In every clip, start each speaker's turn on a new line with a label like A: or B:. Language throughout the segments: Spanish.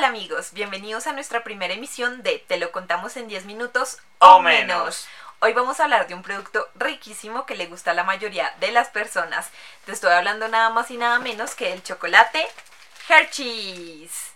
A: Hola amigos, bienvenidos a nuestra primera emisión de Te lo contamos en 10 minutos o,
B: O
A: menos.
B: menos.
A: Hoy vamos a hablar de un producto riquísimo que le gusta a la mayoría de las personas. Te estoy hablando nada más y nada menos que el chocolate Hershey's.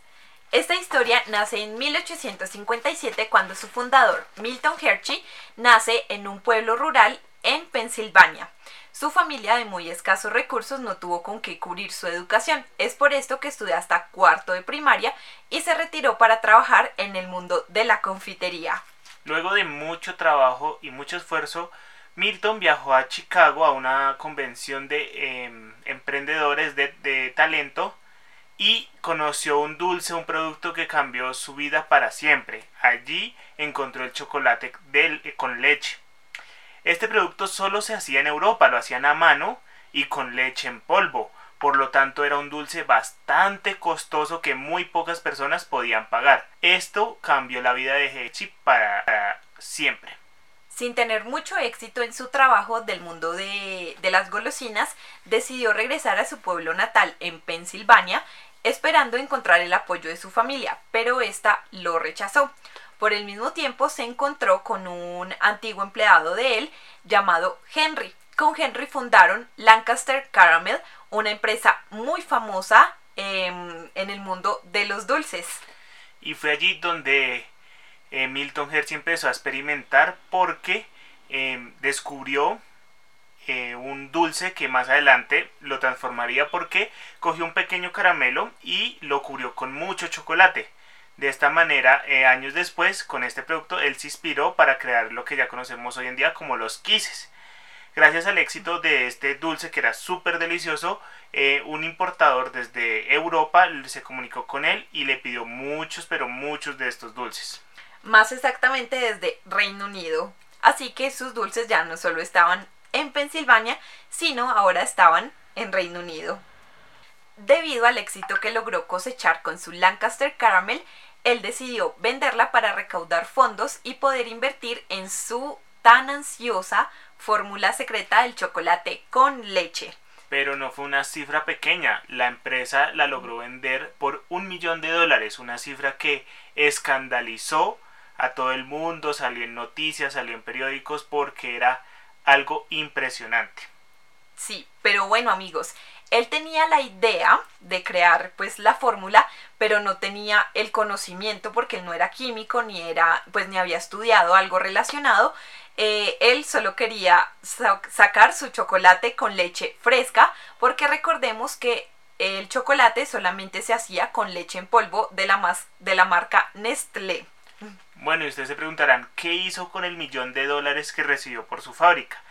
A: Esta historia nace en 1857 cuando su fundador, Milton Hershey, nace en un pueblo rural en Pensilvania. Su familia de muy escasos recursos no tuvo con qué cubrir su educación. Es por esto que estudió hasta cuarto de primaria y se retiró para trabajar en el mundo de la confitería.
B: Luego de mucho trabajo y mucho esfuerzo, Milton viajó a Chicago a una convención de em, emprendedores de, de talento y conoció un dulce, un producto que cambió su vida para siempre. Allí encontró el chocolate del- eh, con leche. Este producto solo se hacía en Europa, lo hacían a mano y con leche en polvo. Por lo tanto, era un dulce bastante costoso que muy pocas personas podían pagar. Esto cambió la vida de para, para siempre.
A: Sin tener mucho éxito en su trabajo del mundo de, de las golosinas, decidió regresar a su pueblo natal en Pensilvania, esperando encontrar el apoyo de su familia, pero esta lo rechazó. Por el mismo tiempo se encontró con un antiguo empleado de él llamado Henry. Con Henry fundaron Lancaster Caramel, una empresa muy famosa em, en el mundo de los dulces.
B: Y fue allí donde eh, Milton Hershey empezó a experimentar porque eh, descubrió eh, un dulce que más adelante lo transformaría porque cogió un pequeño caramelo y lo cubrió con mucho chocolate. De esta manera, eh, años después, con este producto, él se inspiró para crear lo que ya conocemos hoy en día como los quises. Gracias al éxito de este dulce que era súper delicioso, eh, un importador desde Europa se comunicó con él y le pidió muchos, pero muchos de estos dulces.
A: más exactamente desde Reino Unido. Así que sus dulces ya no solo estaban en Pensilvania, sino ahora estaban en Reino Unido. Debido al éxito que logró cosechar con su Lancaster Caramel, él decidió venderla para recaudar fondos y poder invertir en su tan ansiosa fórmula secreta del chocolate con leche.
B: Pero no fue una cifra pequeña, la empresa la logró vender por un millón de dólares, una cifra que escandalizó a todo el mundo, salió en noticias, salió en periódicos porque era algo impresionante.
A: Sí, pero bueno amigos, él tenía la idea de crear pues la fórmula, pero no tenía el conocimiento porque él no era químico ni era pues ni había estudiado algo relacionado. Eh, él solo quería sa- sacar su chocolate con leche fresca porque recordemos que el chocolate solamente se hacía con leche en polvo de la, de la marca Nestlé.
B: Bueno, y ustedes se preguntarán, ¿qué hizo con el millón de dólares que recibió por su fábrica?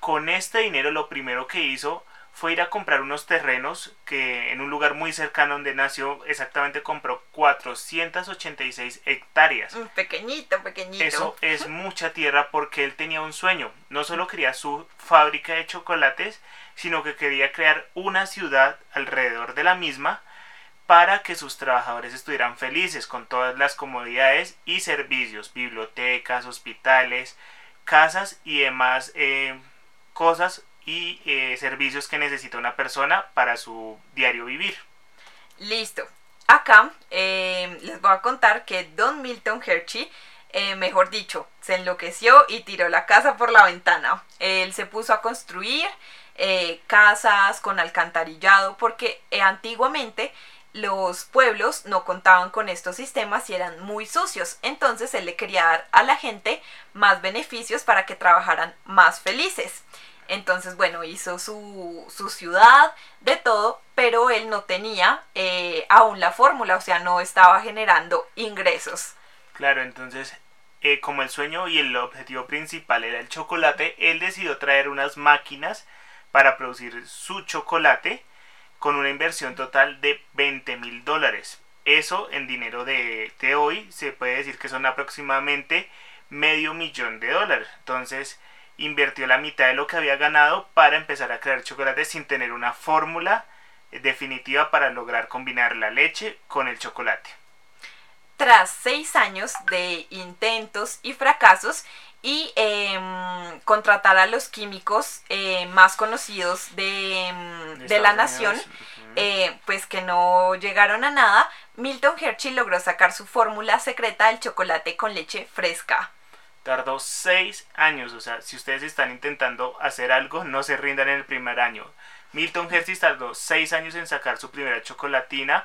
B: Con este dinero lo primero que hizo fue ir a comprar unos terrenos que en un lugar muy cercano donde nació, exactamente compró 486 hectáreas.
A: Mm, Pequeñito, pequeñito.
B: Eso es mucha tierra porque él tenía un sueño. No solo quería su fábrica de chocolates, sino que quería crear una ciudad alrededor de la misma para que sus trabajadores estuvieran felices con todas las comodidades y servicios, bibliotecas, hospitales, casas y demás eh, cosas y eh, servicios que necesita una persona para su diario vivir.
A: Listo. Acá eh, les voy a contar que Don Milton Hershey, eh, mejor dicho, se enloqueció y tiró la casa por la ventana. Él se puso a construir eh, casas con alcantarillado porque antiguamente los pueblos no contaban con estos sistemas y eran muy sucios. Entonces él le quería dar a la gente más beneficios para que trabajaran más felices. Entonces, bueno, hizo su, su ciudad, de todo, pero él no tenía eh, aún la fórmula, o sea, no estaba generando ingresos.
B: Claro, entonces, eh, como el sueño y el objetivo principal era el chocolate, él decidió traer unas máquinas para producir su chocolate con una inversión total de 20 mil dólares. Eso en dinero de, de hoy se puede decir que son aproximadamente medio millón de dólares. Entonces invirtió la mitad de lo que había ganado para empezar a crear chocolate sin tener una fórmula definitiva para lograr combinar la leche con el chocolate.
A: Tras seis años de intentos y fracasos y em, contratar a los químicos eh, más conocidos de, em, de la nación, eh, pues que no llegaron a nada, Milton Hershey logró sacar su fórmula secreta del chocolate con leche fresca.
B: Tardó seis años, o sea, si ustedes están intentando hacer algo, no se rindan en el primer año. Milton Hershey tardó seis años en sacar su primera chocolatina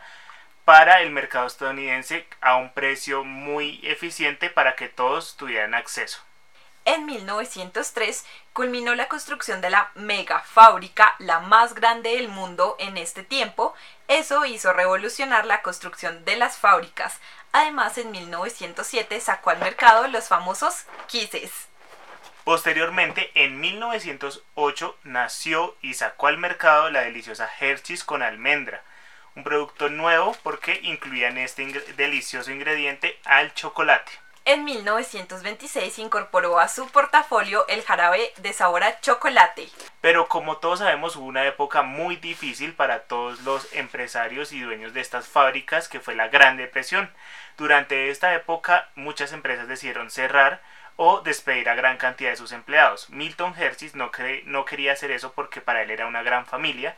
B: para el mercado estadounidense a un precio muy eficiente para que todos tuvieran acceso.
A: En 1903 culminó la construcción de la mega fábrica, la más grande del mundo en este tiempo. Eso hizo revolucionar la construcción de las fábricas. Además, en 1907 sacó al mercado los famosos Kisses.
B: Posteriormente, en 1908 nació y sacó al mercado la deliciosa Hershey's con almendra, un producto nuevo porque incluía en este delicioso ingrediente al chocolate.
A: En 1926 incorporó a su portafolio el jarabe de sabor a chocolate.
B: Pero como todos sabemos hubo una época muy difícil para todos los empresarios y dueños de estas fábricas que fue la Gran Depresión. Durante esta época muchas empresas decidieron cerrar o despedir a gran cantidad de sus empleados. Milton Hershey no, no quería hacer eso porque para él era una gran familia,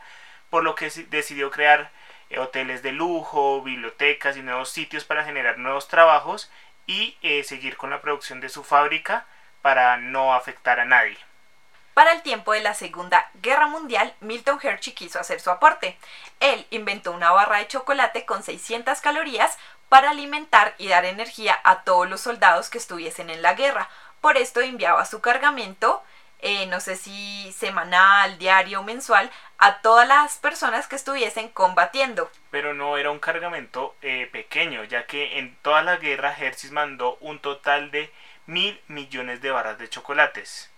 B: por lo que decidió crear eh, hoteles de lujo, bibliotecas y nuevos sitios para generar nuevos trabajos y eh, seguir con la producción de su fábrica para no afectar a nadie.
A: Para el tiempo de la Segunda Guerra Mundial, Milton Hershey quiso hacer su aporte. Él inventó una barra de chocolate con 600 calorías para alimentar y dar energía a todos los soldados que estuviesen en la guerra. Por esto enviaba su cargamento eh, no sé si semanal, diario, mensual, a todas las personas que estuviesen combatiendo.
B: Pero no era un cargamento eh, pequeño, ya que en toda la guerra Hershey mandó un total de mil millones de barras de chocolates.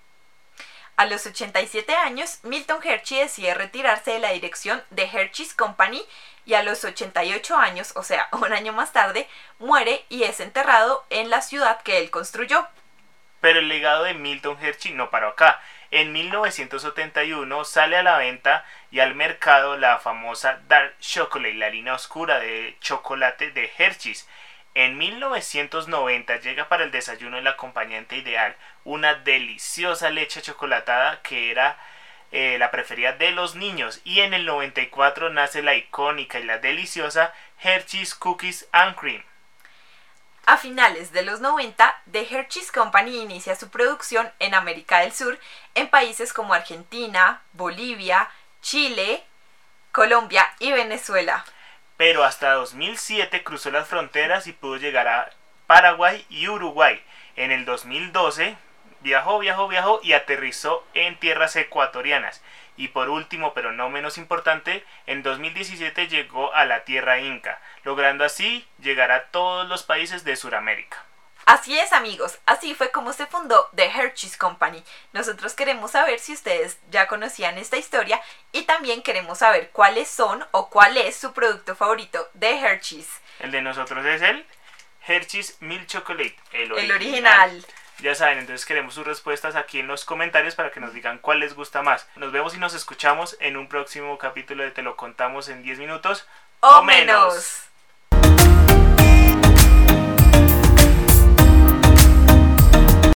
A: A los 87 años, Milton Hershey decide retirarse de la dirección de Hershey's Company y a los 88 años, o sea, un año más tarde, muere y es enterrado en la ciudad que él construyó.
B: Pero el legado de Milton Hershey no paró acá. En 1971 sale a la venta y al mercado la famosa Dark Chocolate, la línea oscura de chocolate de Hershey's. En 1990 llega para el desayuno el acompañante ideal, una deliciosa leche chocolatada que era eh, la preferida de los niños. Y en el 94 nace la icónica y la deliciosa Hershey's Cookies and Cream.
A: A finales de los 90, The Hershey's Company inicia su producción en América del Sur, en países como Argentina, Bolivia, Chile, Colombia y Venezuela.
B: Pero hasta 2007 cruzó las fronteras y pudo llegar a Paraguay y Uruguay. En el 2012 viajó, viajó, viajó y aterrizó en tierras ecuatorianas. Y por último, pero no menos importante, en 2017 llegó a la tierra inca, logrando así llegar a todos los países de Sudamérica.
A: Así es amigos, así fue como se fundó The Hershey's Company. Nosotros queremos saber si ustedes ya conocían esta historia y también queremos saber cuáles son o cuál es su producto favorito de Hershey's.
B: El de nosotros es el Hershey's Milk Chocolate,
A: el original. El original.
B: Ya saben, entonces queremos sus respuestas aquí en los comentarios para que nos digan cuál les gusta más. Nos vemos y nos escuchamos en un próximo capítulo de Te lo contamos en 10 minutos
A: o, menos.